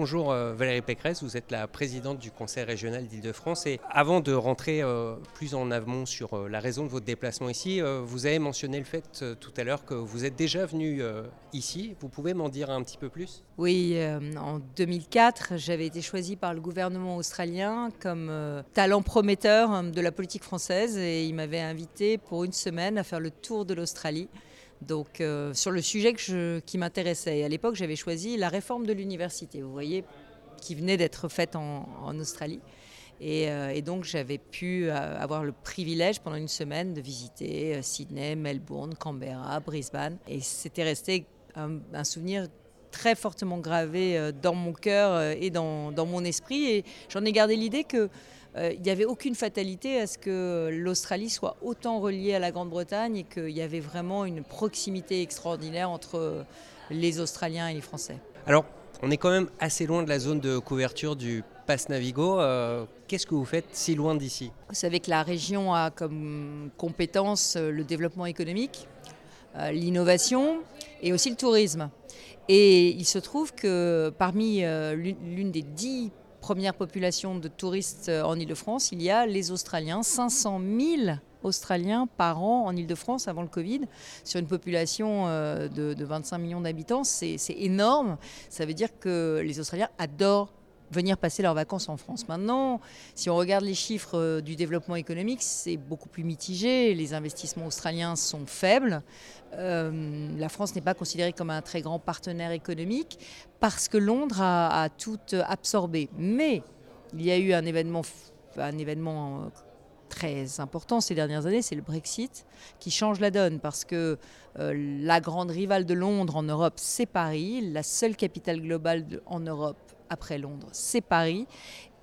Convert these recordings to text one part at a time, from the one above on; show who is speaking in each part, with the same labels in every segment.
Speaker 1: bonjour euh, Valérie Pécresse, vous êtes la présidente du Conseil régional d'Île-de-France et avant de rentrer euh, plus en amont sur euh, la raison de votre déplacement ici, vous avez mentionné le fait tout à l'heure que vous êtes déjà venu ici. Vous pouvez m'en dire un petit peu plus?
Speaker 2: Oui, en 2004, j'avais été choisie par le gouvernement australien comme talent prometteur de la politique française et il m'avait invité pour une semaine à faire le tour de l'Australie donc euh, sur le sujet qui m'intéressait. à l'époque, j'avais choisi la réforme de l'université, vous voyez, qui venait d'être faite en, Australie. Euh, et, donc j'avais pu euh, avoir le privilège pendant une semaine de visiter Sydney, Melbourne, Canberra, Brisbane. Et c'était resté un, souvenir très fortement gravé dans mon cœur et dans, mon esprit. Et j'en ai gardé l'idée que il n'y avait aucune fatalité à ce que l'Australie soit autant reliée à la Grande-Bretagne et qu'il y avait vraiment une proximité extraordinaire entre les Australiens et les Français.
Speaker 1: Alors, on est quand même assez loin de la zone de couverture du Pass Navigo. Euh, qu'est-ce que vous faites si loin d'ici?
Speaker 2: Vous savez que la région a comme compétence euh, le développement économique, l'innovation et aussi le tourisme. Et il se trouve que parmi l'une des dix première population de touristes euh, en Ile-de-France, il y a les Australiens, 500 000 Australiens par an en Ile-de-France avant le Covid, sur une population euh, de, 25 millions d'habitants. C'est énorme. Ça veut dire que les Australiens adorent venir passer leurs vacances en France. Maintenant, si on regarde les chiffres euh, du développement économique, c'est beaucoup plus mitigé. Les investissements australiens sont faibles. Euh, la France n'est pas considérée comme un très grand partenaire économique parce que Londres a, tout absorbé. Mais il y a eu un événement, euh, très important ces dernières années, c'est le Brexit, qui change la donne parce que la grande rivale de Londres en Europe, c'est Paris, la seule capitale globale en Europe après Londres, c'est Paris.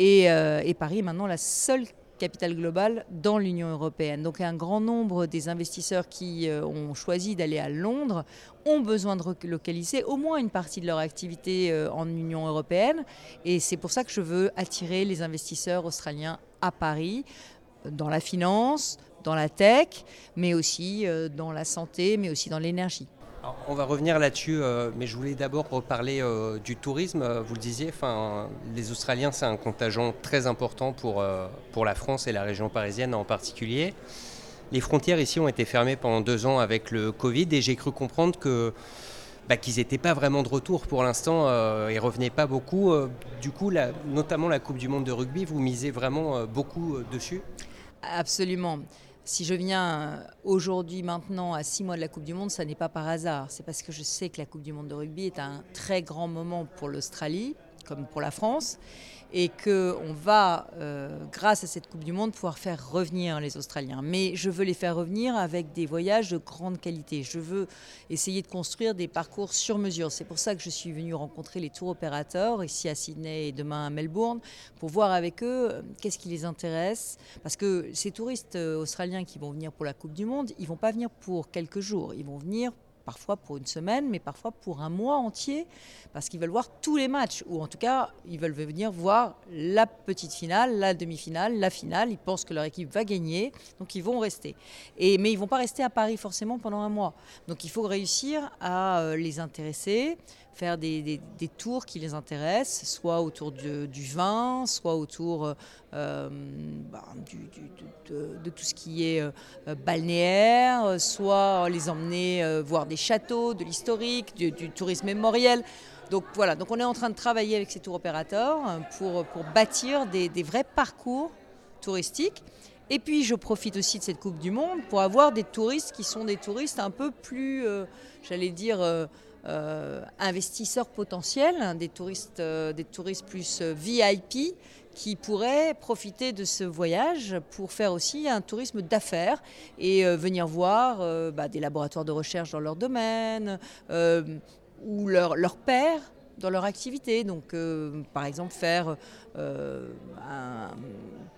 Speaker 2: Euh, et, Paris est maintenant la seule capitale globale dans l'Union européenne. Donc un grand nombre des investisseurs qui euh, ont choisi d'aller à Londres ont besoin de relocaliser au moins une partie de leur activité euh, en Union européenne. Et c'est pour ça que je veux attirer les investisseurs australiens à Paris, dans la finance, dans la tech, mais aussi dans la santé, mais aussi dans l'énergie
Speaker 1: on va revenir là-dessus, euh, mais je voulais d'abord reparler euh, du tourisme. Euh, vous le disiez, les Australiens, c'est un contingent très important pour, la France et la région parisienne en particulier. Les frontières ici ont été fermées pendant deux ans avec le Covid et j'ai cru comprendre que bah, qu'ils n'étaient pas vraiment de retour pour l'instant et revenaient pas beaucoup. du coup, notamment la Coupe du Monde de rugby, vous misez vraiment beaucoup dessus?
Speaker 2: Absolument. Si je viens aujourd'hui, maintenant, à six mois de la Coupe du Monde, ça n'est pas par hasard. C'est parce que je sais que la Coupe du Monde de rugby est un très grand moment pour l'Australie, comme pour la France et qu'on va, euh, grâce à cette Coupe du Monde, pouvoir faire revenir les Australiens. Mais je veux les faire revenir avec des voyages de grande qualité. Je veux essayer de construire des parcours sur mesure. C'est pour ça que je suis venue rencontrer les tours opérateurs ici à Sydney et demain à Melbourne pour voir avec eux euh, qu'est-ce qui les intéresse. Parce que ces touristes euh, australiens qui vont venir pour la Coupe du Monde, ils vont pas venir pour quelques jours. Ils vont venir parfois pour une semaine, mais parfois pour un mois entier, parce qu'ils veulent voir tous les matchs, ou en tout cas, ils veulent venir voir la petite finale, la demi-finale, la finale. Ils pensent que leur équipe va gagner, donc ils vont rester. Et, mais ils ne vont pas rester à Paris forcément pendant un mois. Donc il faut réussir à euh, les intéresser, faire des, tours qui les intéressent, soit autour du vin, soit autour euh, euh, bah, de, tout ce qui est euh, balnéaire, soit les emmener voir des châteaux, de l'historique, du, tourisme mémoriel. Donc voilà, donc on est en train de travailler avec ces tours opérateurs pour, pour bâtir des, vrais parcours touristiques. Et puis je profite aussi de cette Coupe du Monde pour avoir des touristes qui sont des touristes un peu plus, j'allais dire, euh, investisseurs potentiels, hein, des, touristes, euh, des touristes plus euh, VIP qui pourraient profiter de ce voyage pour faire aussi un tourisme d'affaires et venir voir bah, des laboratoires de recherche dans leur domaine ou leurs leur pairs dans leur activité. Donc, par exemple, faire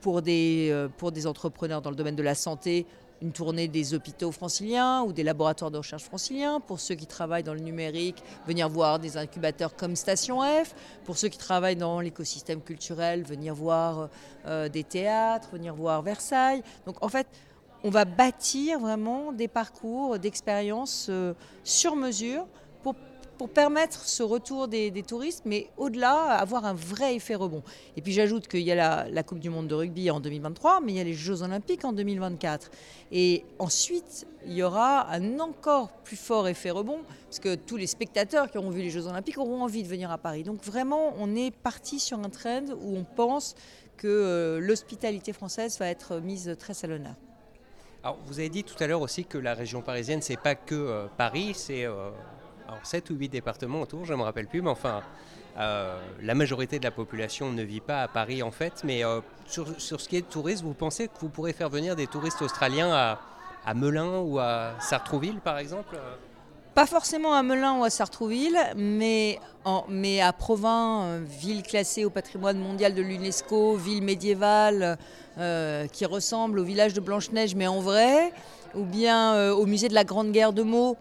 Speaker 2: pour, des, pour des entrepreneurs dans le domaine de la santé une tournée des hôpitaux franciliens ou des laboratoires de recherche franciliens. Pour ceux qui travaillent dans le numérique, venir voir des incubateurs comme Station F. Pour ceux qui travaillent dans l'écosystème culturel, venir voir euh, des théâtres, venir voir Versailles. Donc en fait, on va bâtir vraiment des parcours d'expériences euh, sur mesure pour pour permettre ce retour des, touristes, mais au-delà, avoir un vrai effet rebond. Et puis j'ajoute qu'il y a la, Coupe du Monde de rugby en 2023, mais il y a les Jeux Olympiques en 2024. Et ensuite, il y aura un encore plus fort effet rebond, parce que tous les spectateurs qui auront vu les Jeux Olympiques auront envie de venir à Paris. Donc vraiment, on est parti sur un trend où on pense que euh, l'hospitalité française va être mise très à l'honneur.
Speaker 1: Alors, vous avez dit tout à l'heure aussi que la région parisienne, c'est pas que euh, Paris, c'est euh, 7 ou 8 départements autour, je ne me rappelle plus, mais enfin, euh, la majorité de la population ne vit pas à Paris en fait. Mais euh, sur, ce qui est de tourisme, vous pensez que vous pourrez faire venir des touristes australiens à, à Melun ou à Sartrouville par exemple?
Speaker 2: Pas forcément à Melun ou à Sartrouville, mais, mais à Provins, euh, ville classée au patrimoine mondial de l'UNESCO, ville médiévale qui ressemble au village de Blanche-Neige mais en vrai, ou bien au musée de la Grande Guerre de Meaux,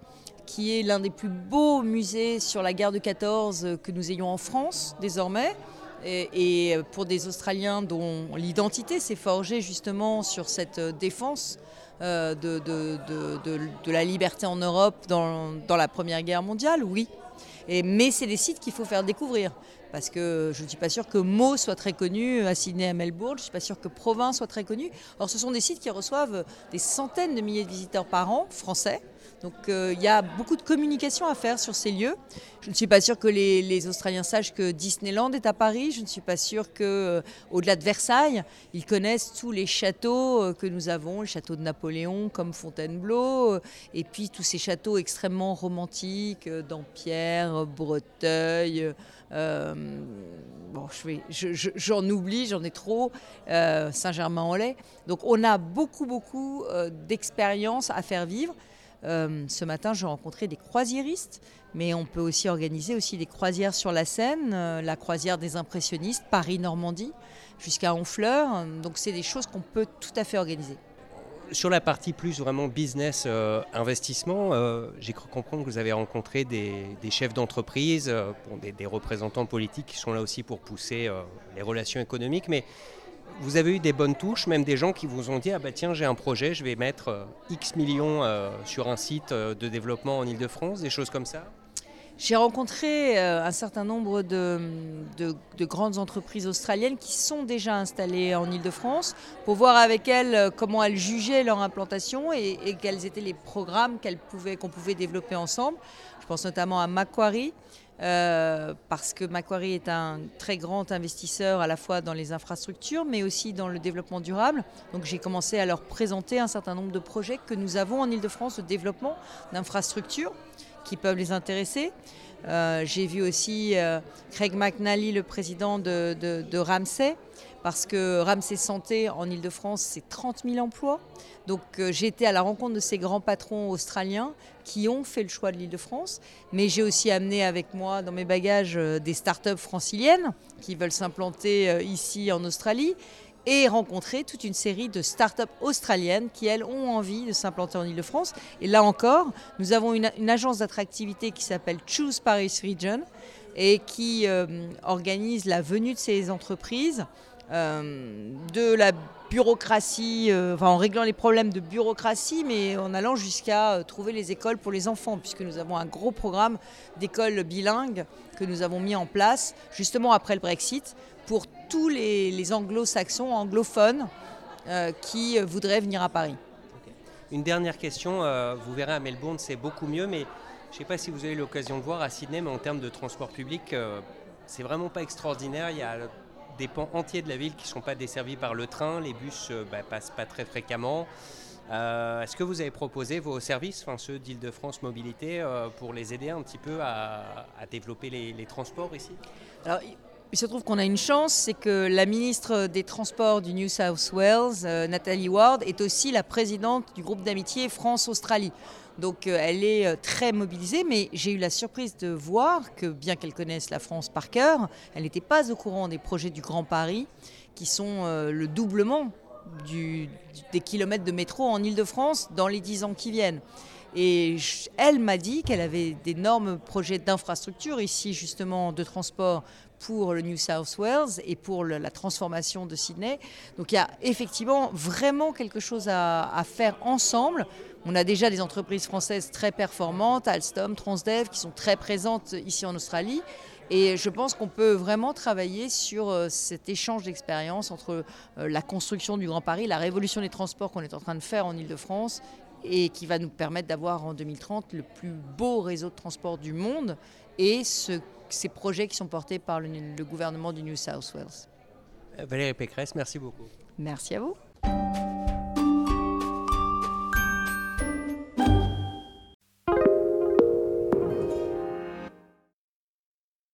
Speaker 2: qui est l'un des plus beaux musées sur la guerre de 14 que nous ayons en France désormais. Et, pour des Australiens dont l'identité s'est forgée justement sur cette défense euh, de, de, la liberté en Europe dans, la Première Guerre mondiale, oui. Mais c'est des sites qu'il faut faire découvrir. Parce que je ne suis pas sûre que Meaux soit très connu à Sydney, à Melbourne, je ne suis pas sûre que Provins soit très connu. Or, ce sont des sites qui reçoivent des centaines de milliers de visiteurs par an, français, donc euh, il y a beaucoup de communication à faire sur ces lieux. Je ne suis pas sûre que les, Australiens sachent que Disneyland est à Paris. Je ne suis pas sûre que, euh, de Versailles, ils connaissent tous les châteaux euh, que nous avons, le château de Napoléon comme Fontainebleau, et puis tous ces châteaux extrêmement romantiques, Dampierre, Breteuil. bon, j'en oublie, j'en ai trop. Saint-Germain-en-Laye. Donc on a beaucoup, beaucoup d'expériences à faire vivre. Euh, ce matin, j'ai rencontré des croisiéristes, mais on peut aussi organiser aussi des croisières sur la Seine, euh, la croisière des impressionnistes, Paris-Normandie, jusqu'à Honfleur. Donc c'est des choses qu'on peut tout à fait organiser.
Speaker 1: Sur la partie plus vraiment business euh, investissement, j'ai cru comprendre que vous avez rencontré des, chefs d'entreprise, des, des, représentants politiques qui sont là aussi pour pousser les relations économiques. Mais vous avez eu des bonnes touches, même des gens qui vous ont dit ah bah tiens j'ai un projet, je vais mettre euh, X millions euh, sur un site euh, de développement en Ile-de-France, des choses comme ça?
Speaker 2: J'ai rencontré un certain nombre de, grandes entreprises australiennes qui sont déjà installées en Ile-de-France pour voir avec elles comment elles jugeaient leur implantation et, quels étaient les programmes qu'on qu'on pouvait développer ensemble. Je pense notamment à Macquarie, euh, parce que Macquarie est un très grand investisseur à la fois dans les infrastructures, mais aussi dans le développement durable. Donc j'ai commencé à leur présenter un certain nombre de projets que nous avons en Ile-de-France de développement d'infrastructures qui peuvent les intéresser. Euh, j'ai vu aussi euh, Craig McNally, le président de, de Ramsay, parce que Ramsay Santé en Ile-de-France, c'est 30 000 emplois. Donc euh, j'ai été à la rencontre de ces grands patrons australiens qui ont fait le choix de l'Île-de-France, mais j'ai aussi amené avec moi dans mes bagages euh, des start-up franciliennes qui veulent s'implanter euh, ici en Australie et rencontrer toute une série de start-up australiennes qui, elles, ont envie de s'implanter en Ile-de-France. Et là encore, nous avons une, agence d'attractivité qui s'appelle Choose Paris Region et qui organise la venue de ces entreprises de la bureaucratie, euh, enfin en réglant les problèmes de bureaucratie, mais en allant jusqu'à euh, trouver les écoles pour les enfants, puisque nous avons un gros programme d'écoles bilingues que nous avons mis en place justement après le Brexit pour tous les, anglo-saxons, anglophones euh, qui voudraient venir à Paris.
Speaker 1: Une dernière question, vous verrez à Melbourne c'est beaucoup mieux, mais je ne sais pas si vous avez l'occasion de voir à Sydney, mais en termes de transport public, c'est vraiment pas extraordinaire. Il y a des pans entiers de la ville qui ne sont pas desservis par le train. Les bus ne euh, bah, passent pas très fréquemment. Euh, est-ce que vous avez proposé vos services, ceux d'Île-de-France Mobilité, euh, pour les aider un petit peu à, développer les, transports ici?
Speaker 2: Il se trouve qu'on a une chance, c'est que la ministre des Transports du New South Wales, Nathalie Ward, est aussi la présidente du groupe d'amitié France-Australie. Donc euh, elle est euh, très mobilisée, mais j'ai eu la surprise de voir que bien qu'elle connaisse la France par cœur, elle n'était pas au courant des projets du Grand Paris, qui sont euh, le doublement des kilomètres de métro en Ile-de-France dans les dix ans qui viennent. Et elle m'a dit qu'elle avait d'énormes projets d'infrastructure ici, justement, de transport pour le New South Wales et pour la transformation de Sydney. Donc il y a effectivement vraiment quelque chose à faire ensemble On a déjà des entreprises françaises très performantes, Alstom, Transdev, qui sont très présentes ici en Australie. Et je pense qu'on peut vraiment travailler sur euh, cet échange d'expériences entre euh, la construction du Grand Paris, la révolution des transports qu'on est en train de faire en Ile-de-France et qui va nous permettre d'avoir en 2030 le plus beau réseau de transport du monde et ce, ces projets qui sont portés par le, le gouvernement du New South Wales.
Speaker 1: Valérie Pécresse, merci beaucoup.
Speaker 2: Merci à vous.